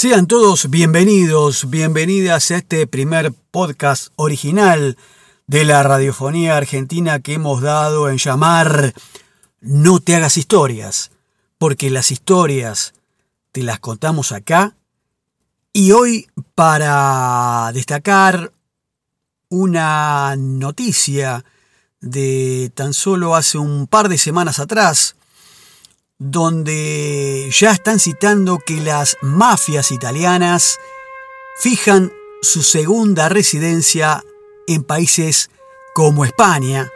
Sean todos bienvenidos, bienvenidas a este primer podcast original de la radiofonía argentina que hemos dado en llamar No te hagas historias, porque las historias te las contamos acá. Y hoy para destacar una noticia de tan solo hace un par de semanas atrás, donde ya están citando que las mafias italianas fijan su segunda residencia en países como España,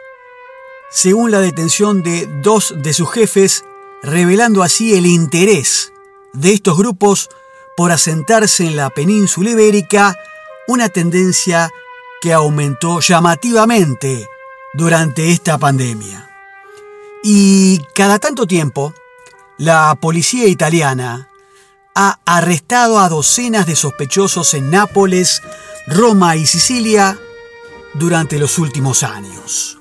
según la detención de dos de sus jefes, revelando así el interés de estos grupos por asentarse en la península ibérica, una tendencia que aumentó llamativamente durante esta pandemia. Y cada tanto tiempo, la policía italiana ha arrestado a docenas de sospechosos en Nápoles, Roma y Sicilia durante los últimos años.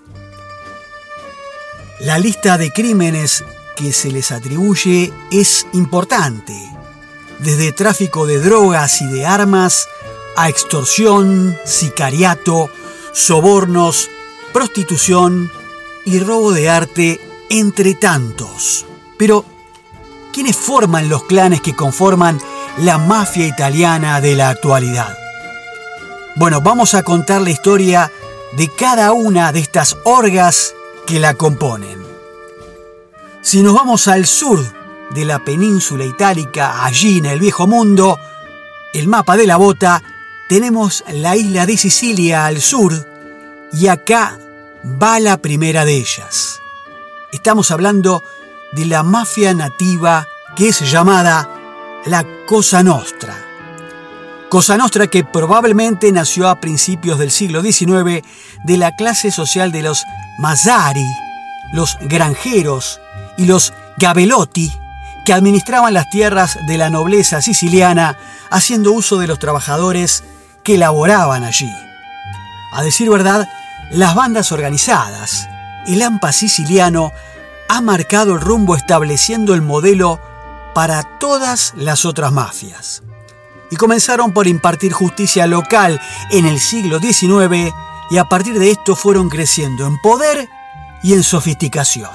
La lista de crímenes que se les atribuye es importante, desde tráfico de drogas y de armas a extorsión, sicariato, sobornos, prostitución y robo de arte, entre tantos. Pero, ¿quiénes forman los clanes que conforman la mafia italiana de la actualidad? Bueno, vamos a contar la historia de cada una de estas orgas que la componen. Si nos vamos al sur de la península itálica, allí en el viejo mundo, el mapa de la bota, tenemos la isla de Sicilia al sur y acá va la primera de ellas. Estamos hablando de la mafia nativa que es llamada la Cosa Nostra. Cosa Nostra que probablemente nació a principios del siglo XIX de la clase social de los Mazzari, los granjeros y los Gabelotti, que administraban las tierras de la nobleza siciliana haciendo uso de los trabajadores que laboraban allí. A decir verdad, las bandas organizadas, el AMPA siciliano, ha marcado el rumbo estableciendo el modelo para todas las otras mafias. Y comenzaron por impartir justicia local en el siglo XIX y a partir de esto fueron creciendo en poder y en sofisticación.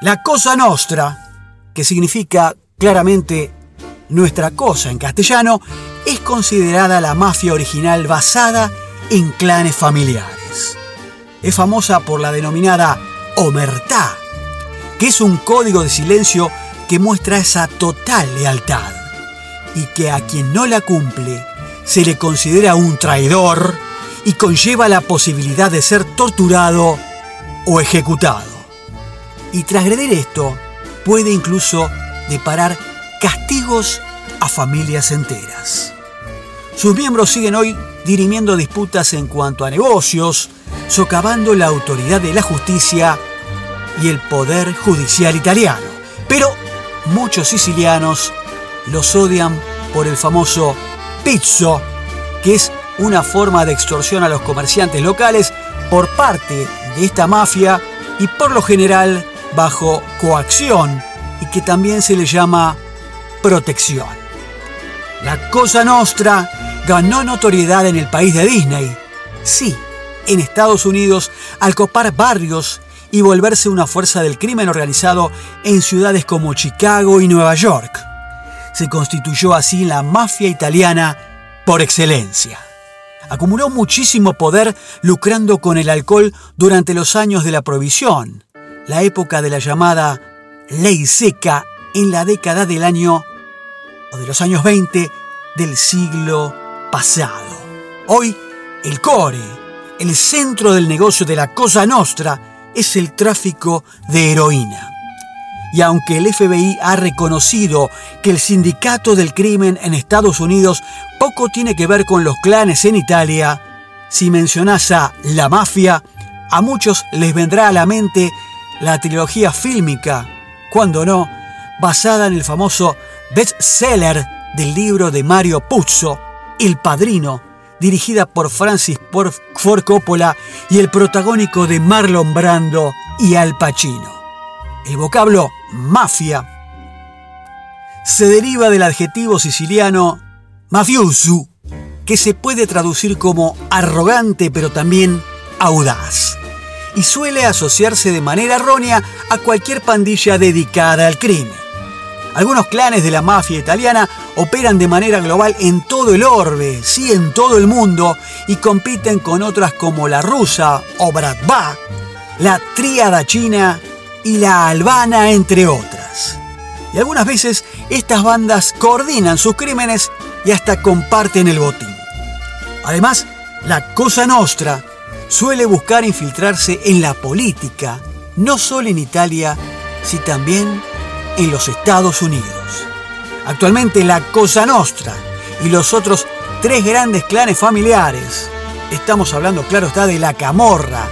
La Cosa Nostra, que significa claramente nuestra cosa en castellano, es considerada la mafia original basada en clanes familiares es famosa por la denominada omertá, que es un código de silencio que muestra esa total lealtad y que a quien no la cumple se le considera un traidor y conlleva la posibilidad de ser torturado o ejecutado. Y transgredir esto puede incluso deparar castigos a familias enteras. Sus miembros siguen hoy dirimiendo disputas en cuanto a negocios, socavando la autoridad de la justicia y el poder judicial italiano. Pero muchos sicilianos los odian por el famoso pizzo, que es una forma de extorsión a los comerciantes locales por parte de esta mafia y por lo general bajo coacción y que también se le llama protección. La Cosa Nostra ganó notoriedad en el país de Disney. Sí, en Estados Unidos al copar barrios y volverse una fuerza del crimen organizado en ciudades como Chicago y Nueva York. Se constituyó así la mafia italiana por excelencia. Acumuló muchísimo poder lucrando con el alcohol durante los años de la prohibición, la época de la llamada ley seca en la década del año o de los años 20 del siglo pasado. Hoy, el core, el centro del negocio de la Cosa Nostra, es el tráfico de heroína. Y aunque el FBI ha reconocido que el sindicato del crimen en Estados Unidos poco tiene que ver con los clanes en Italia, si mencionas a la mafia, a muchos les vendrá a la mente la trilogía fílmica, cuando no, basada en el famoso bestseller del libro de Mario Puzo, el Padrino, dirigida por Francis Ford Coppola y el protagónico de Marlon Brando y Al Pacino. El vocablo mafia se deriva del adjetivo siciliano mafioso, que se puede traducir como arrogante pero también audaz, y suele asociarse de manera errónea a cualquier pandilla dedicada al crimen. Algunos clanes de la mafia italiana operan de manera global en todo el orbe, sí, en todo el mundo, y compiten con otras como la rusa o Bratva, la tríada china y la albana, entre otras. Y algunas veces estas bandas coordinan sus crímenes y hasta comparten el botín. Además, la Cosa Nostra suele buscar infiltrarse en la política, no solo en Italia, sino también en los Estados Unidos. Actualmente la Cosa Nostra y los otros tres grandes clanes familiares, estamos hablando claro está de la Camorra,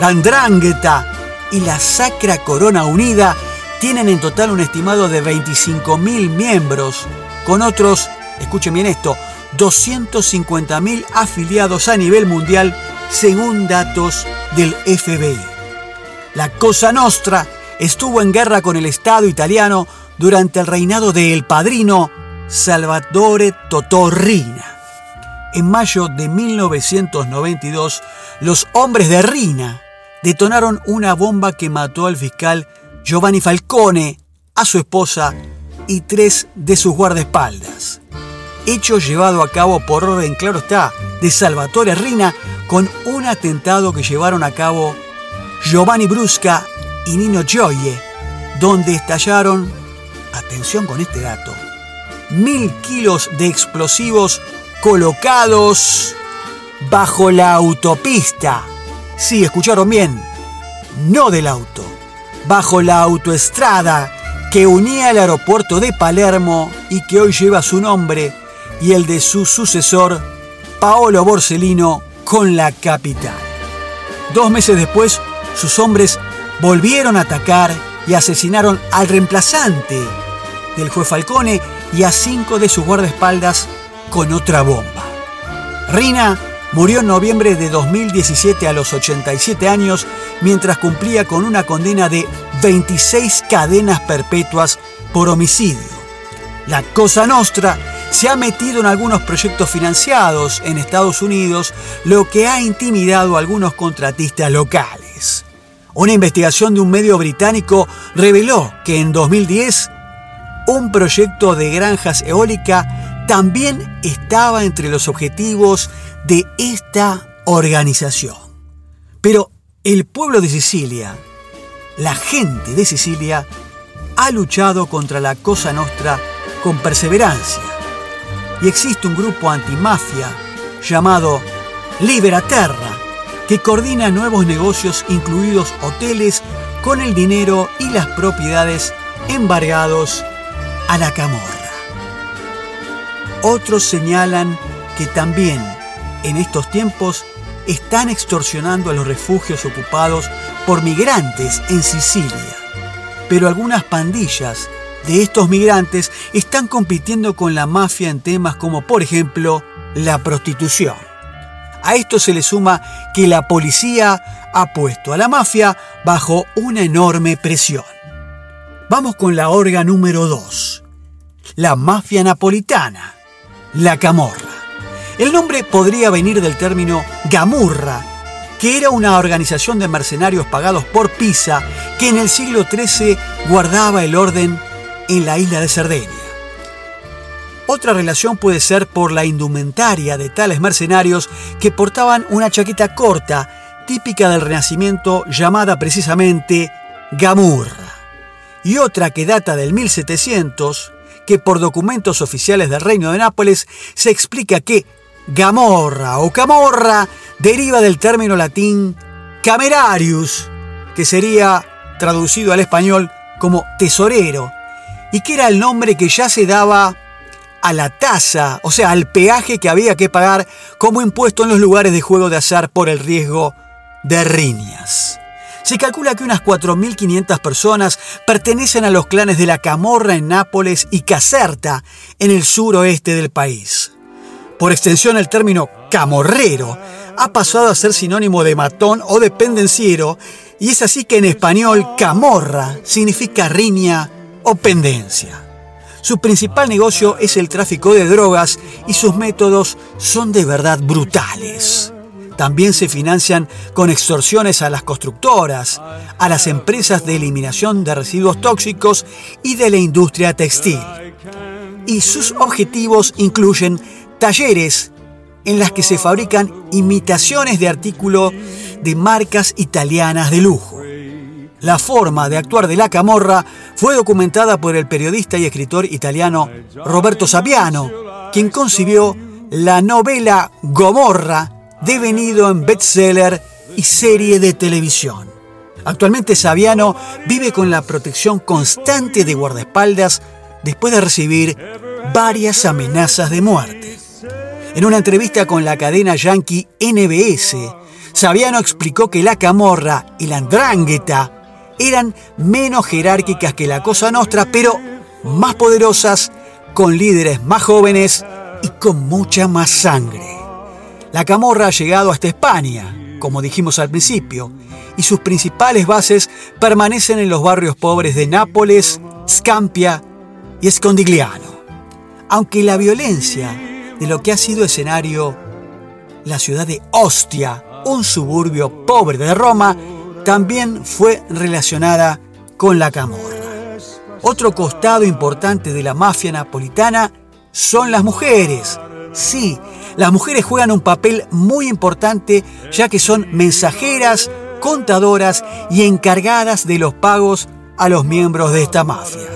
la Andrangheta y la Sacra Corona Unida, tienen en total un estimado de 25.000 miembros, con otros, escuchen bien esto, 250.000 afiliados a nivel mundial según datos del FBI. La Cosa Nostra estuvo en guerra con el Estado italiano durante el reinado de El Padrino Salvatore Totorrina. En mayo de 1992, los hombres de Rina detonaron una bomba que mató al fiscal Giovanni Falcone, a su esposa y tres de sus guardaespaldas. Hecho llevado a cabo por orden, claro está, de Salvatore Rina, con un atentado que llevaron a cabo Giovanni Brusca y Nino Gioie, donde estallaron, atención con este dato, mil kilos de explosivos colocados bajo la autopista. Sí, escucharon bien, no del auto, bajo la autoestrada que unía el aeropuerto de Palermo y que hoy lleva su nombre y el de su sucesor, Paolo Borsellino, con la capital. Dos meses después, sus hombres volvieron a atacar y asesinaron al reemplazante del juez Falcone y a cinco de sus guardaespaldas con otra bomba. Rina murió en noviembre de 2017 a los 87 años mientras cumplía con una condena de 26 cadenas perpetuas por homicidio. La Cosa Nostra se ha metido en algunos proyectos financiados en Estados Unidos, lo que ha intimidado a algunos contratistas locales. Una investigación de un medio británico reveló que en 2010 un proyecto de granjas eólica también estaba entre los objetivos de esta organización. Pero el pueblo de Sicilia, la gente de Sicilia, ha luchado contra la Cosa Nostra con perseverancia. Y existe un grupo antimafia llamado Libera Terra, que coordina nuevos negocios incluidos hoteles con el dinero y las propiedades embargados a la camorra. Otros señalan que también en estos tiempos están extorsionando a los refugios ocupados por migrantes en Sicilia. Pero algunas pandillas de estos migrantes están compitiendo con la mafia en temas como por ejemplo la prostitución. A esto se le suma que la policía ha puesto a la mafia bajo una enorme presión. Vamos con la orga número 2, la mafia napolitana, la camorra. El nombre podría venir del término gamurra, que era una organización de mercenarios pagados por Pisa que en el siglo XIII guardaba el orden en la isla de Cerdeña. Otra relación puede ser por la indumentaria de tales mercenarios que portaban una chaqueta corta, típica del Renacimiento, llamada precisamente gamurra. Y otra que data del 1700, que por documentos oficiales del Reino de Nápoles se explica que gamorra o camorra deriva del término latín camerarius, que sería traducido al español como tesorero, y que era el nombre que ya se daba a la tasa, o sea, al peaje que había que pagar como impuesto en los lugares de juego de azar por el riesgo de riñas. Se calcula que unas 4.500 personas pertenecen a los clanes de la Camorra en Nápoles y Caserta, en el suroeste del país. Por extensión, el término camorrero ha pasado a ser sinónimo de matón o de pendenciero, y es así que en español camorra significa riña o pendencia. Su principal negocio es el tráfico de drogas y sus métodos son de verdad brutales. También se financian con extorsiones a las constructoras, a las empresas de eliminación de residuos tóxicos y de la industria textil. Y sus objetivos incluyen talleres en las que se fabrican imitaciones de artículos de marcas italianas de lujo. La forma de actuar de la camorra fue documentada por el periodista y escritor italiano Roberto Saviano, quien concibió la novela Gomorra, devenido en bestseller y serie de televisión. Actualmente Saviano vive con la protección constante de guardaespaldas después de recibir varias amenazas de muerte. En una entrevista con la cadena yankee NBS, Saviano explicó que la camorra y la andrangheta eran menos jerárquicas que la Cosa Nostra, pero más poderosas, con líderes más jóvenes y con mucha más sangre. La camorra ha llegado hasta España, como dijimos al principio, y sus principales bases permanecen en los barrios pobres de Nápoles, Scampia y Escondigliano. Aunque la violencia de lo que ha sido escenario la ciudad de Ostia, un suburbio pobre de Roma, también fue relacionada con la camorra. Otro costado importante de la mafia napolitana son las mujeres. Sí, las mujeres juegan un papel muy importante ya que son mensajeras, contadoras y encargadas de los pagos a los miembros de esta mafia.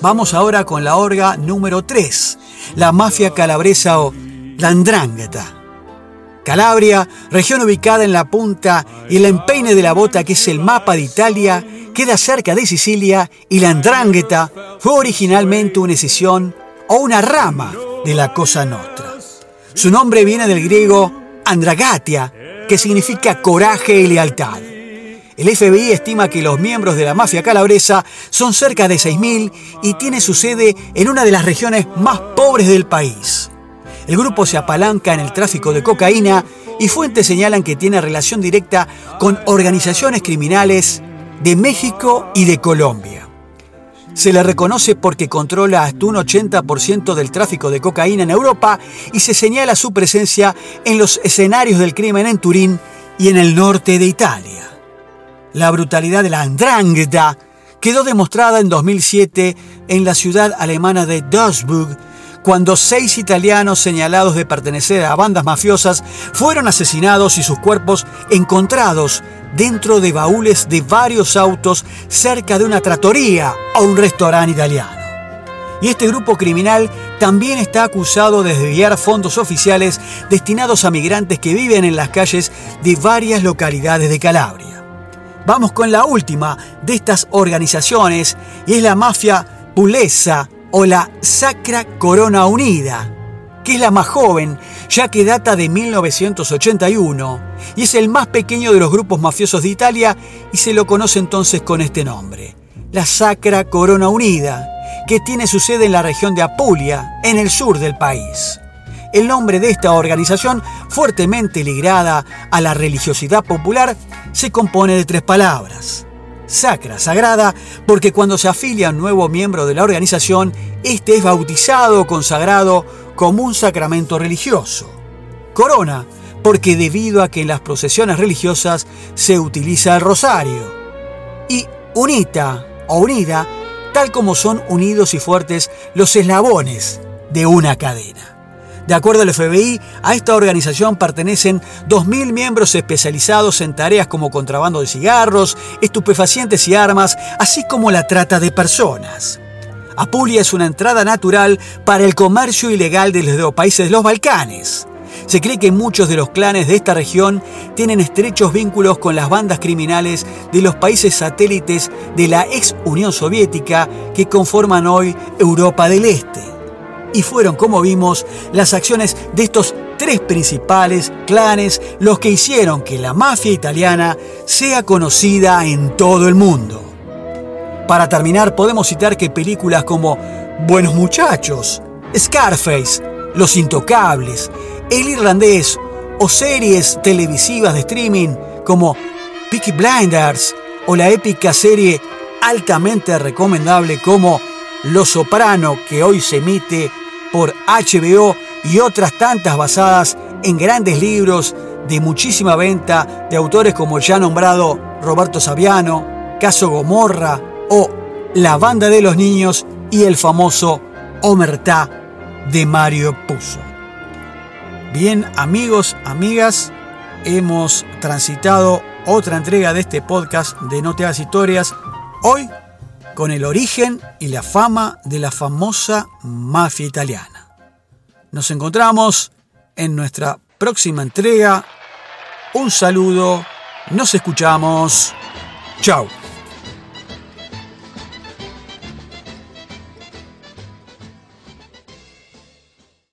Vamos ahora con la orga número 3, la mafia calabresa o la andrangheta. Calabria, región ubicada en la punta y el empeine de la bota que es el mapa de Italia, queda cerca de Sicilia y la Andrangheta fue originalmente una escisión o una rama de la Cosa Nostra. Su nombre viene del griego Andragatia, que significa coraje y lealtad. El FBI estima que los miembros de la mafia calabresa son cerca de 6.000 y tiene su sede en una de las regiones más pobres del país. El grupo se apalanca en el tráfico de cocaína y fuentes señalan que tiene relación directa con organizaciones criminales de México y de Colombia. Se le reconoce porque controla hasta un 80% del tráfico de cocaína en Europa y se señala su presencia en los escenarios del crimen en Turín y en el norte de Italia. La brutalidad de la Andrangheta quedó demostrada en 2007 en la ciudad alemana de Duisburg cuando seis italianos señalados de pertenecer a bandas mafiosas fueron asesinados y sus cuerpos encontrados dentro de baúles de varios autos cerca de una trattoria o un restaurante italiano. Y este grupo criminal también está acusado de desviar fondos oficiales destinados a migrantes que viven en las calles de varias localidades de Calabria. Vamos con la última de estas organizaciones y es la mafia pulesa o la Sacra Corona Unida, que es la más joven, ya que data de 1981 y es el más pequeño de los grupos mafiosos de Italia y se lo conoce entonces con este nombre, la Sacra Corona Unida, que tiene su sede en la región de Apulia, en el sur del país. El nombre de esta organización, fuertemente ligada a la religiosidad popular, se compone de tres palabras sacra, sagrada, porque cuando se afilia un nuevo miembro de la organización, este es bautizado o consagrado como un sacramento religioso. Corona, porque debido a que en las procesiones religiosas se utiliza el rosario. Y unita o unida, tal como son unidos y fuertes los eslabones de una cadena. De acuerdo al FBI, a esta organización pertenecen 2.000 miembros especializados en tareas como contrabando de cigarros, estupefacientes y armas, así como la trata de personas. Apulia es una entrada natural para el comercio ilegal de los países de los Balcanes. Se cree que muchos de los clanes de esta región tienen estrechos vínculos con las bandas criminales de los países satélites de la ex Unión Soviética que conforman hoy Europa del Este y fueron, como vimos, las acciones de estos tres principales clanes los que hicieron que la mafia italiana sea conocida en todo el mundo. Para terminar, podemos citar que películas como Buenos Muchachos, Scarface, Los Intocables, El Irlandés o series televisivas de streaming como Peaky Blinders o la épica serie altamente recomendable como Los Soprano, que hoy se emite por HBO, y otras tantas basadas en grandes libros de muchísima venta de autores como ya nombrado Roberto Saviano, Caso Gomorra o La Banda de los Niños y el famoso Omertá de Mario Puzo. Bien, amigos, amigas, hemos transitado otra entrega de este podcast de No Te Historias, hoy con el origen y la fama de la famosa mafia italiana. Nos encontramos en nuestra próxima entrega. Un saludo, nos escuchamos. Chao.